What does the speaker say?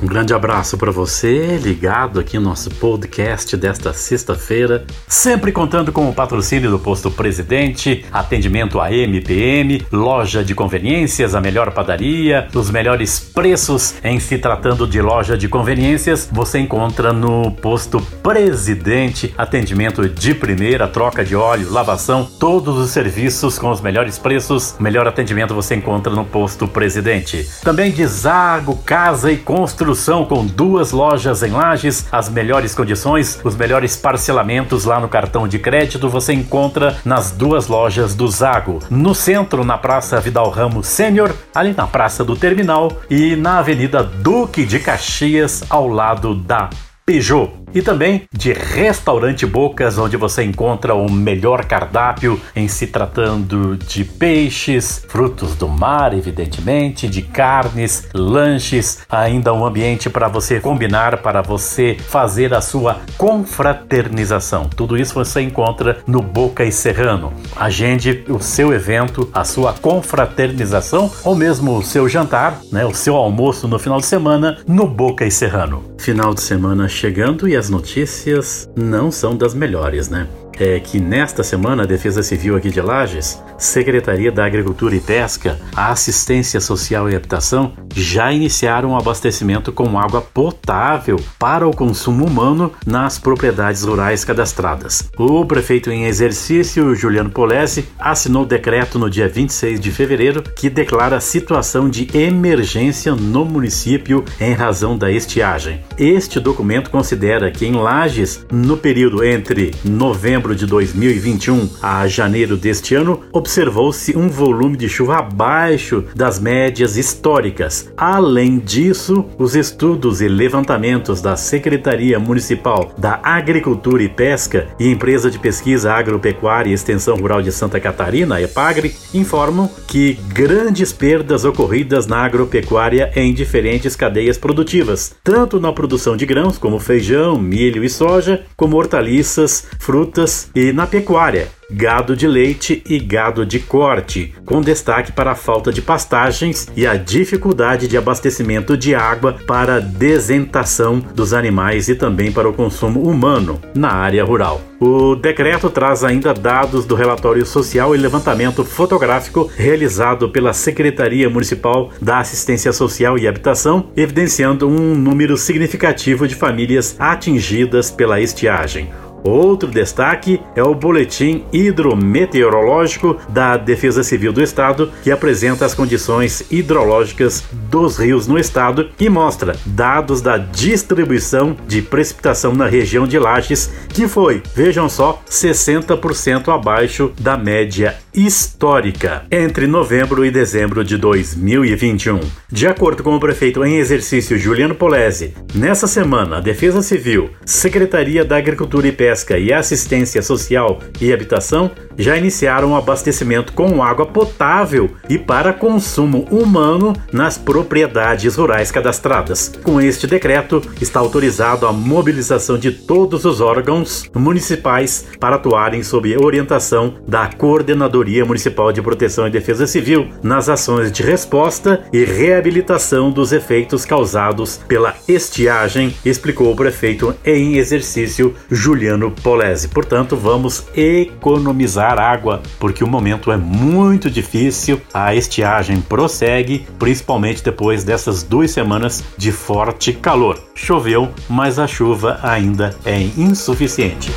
Um grande abraço para você, ligado aqui no nosso podcast desta sexta-feira, sempre contando com o patrocínio do Posto Presidente, atendimento a MPM, loja de conveniências, a melhor padaria, os melhores preços. Em se tratando de loja de conveniências, você encontra no Posto Presidente, atendimento de primeira, troca de óleo, lavação, todos os serviços com os melhores preços, melhor atendimento você encontra no Posto Presidente. Também de Zago, Casa e Construção construção com duas lojas em Lages, as melhores condições, os melhores parcelamentos lá no cartão de crédito você encontra nas duas lojas do Zago. No centro, na Praça Vidal Ramos Sênior, ali na Praça do Terminal e na Avenida Duque de Caxias, ao lado da Peugeot e também de Restaurante Bocas, onde você encontra o melhor cardápio em se tratando de peixes, frutos do mar, evidentemente, de carnes, lanches, ainda um ambiente para você combinar, para você fazer a sua confraternização. Tudo isso você encontra no Boca e Serrano. Agende o seu evento, a sua confraternização ou mesmo o seu jantar, né, o seu almoço no final de semana no Boca e Serrano. Final de semana chegando e as notícias não são das melhores, né? É que nesta semana a Defesa Civil aqui de Lages, Secretaria da Agricultura e Pesca, a Assistência Social e Habitação já iniciaram o abastecimento com água potável para o consumo humano nas propriedades rurais cadastradas. O prefeito em exercício, Juliano Polese, assinou decreto no dia 26 de fevereiro que declara situação de emergência no município em razão da estiagem. Este documento considera que em Lages, no período entre novembro de 2021 a janeiro deste ano, observou-se um volume de chuva abaixo das médias históricas. Além disso, os estudos e levantamentos da Secretaria Municipal da Agricultura e Pesca e Empresa de Pesquisa Agropecuária e Extensão Rural de Santa Catarina, EPAGRE, informam que grandes perdas ocorridas na agropecuária em diferentes cadeias produtivas, tanto na produção de grãos como feijão, milho e soja, como hortaliças, frutas, e na pecuária, gado de leite e gado de corte, com destaque para a falta de pastagens e a dificuldade de abastecimento de água para desentação dos animais e também para o consumo humano na área rural. O decreto traz ainda dados do relatório social e levantamento fotográfico realizado pela Secretaria Municipal da Assistência Social e Habitação, evidenciando um número significativo de famílias atingidas pela estiagem. Outro destaque é o Boletim Hidrometeorológico da Defesa Civil do Estado, que apresenta as condições hidrológicas dos rios no estado e mostra dados da distribuição de precipitação na região de Lages, que foi, vejam só, 60% abaixo da média histórica entre novembro e dezembro de 2021. De acordo com o prefeito em exercício Juliano Polese, nessa semana a Defesa Civil, Secretaria da Agricultura e Pesca e Assistência Social e Habitação já iniciaram o abastecimento com água potável e para consumo humano nas propriedades rurais cadastradas. Com este decreto, está autorizado a mobilização de todos os órgãos municipais para atuarem sob orientação da Coordenadoria Municipal de Proteção e Defesa Civil nas ações de resposta e reabilitação dos efeitos causados pela estiagem, explicou o prefeito em exercício Juliano Polese. Portanto, vamos economizar água, porque o momento é muito difícil, a estiagem prossegue, principalmente depois dessas duas semanas de forte calor. Choveu, mas a chuva ainda é insuficiente.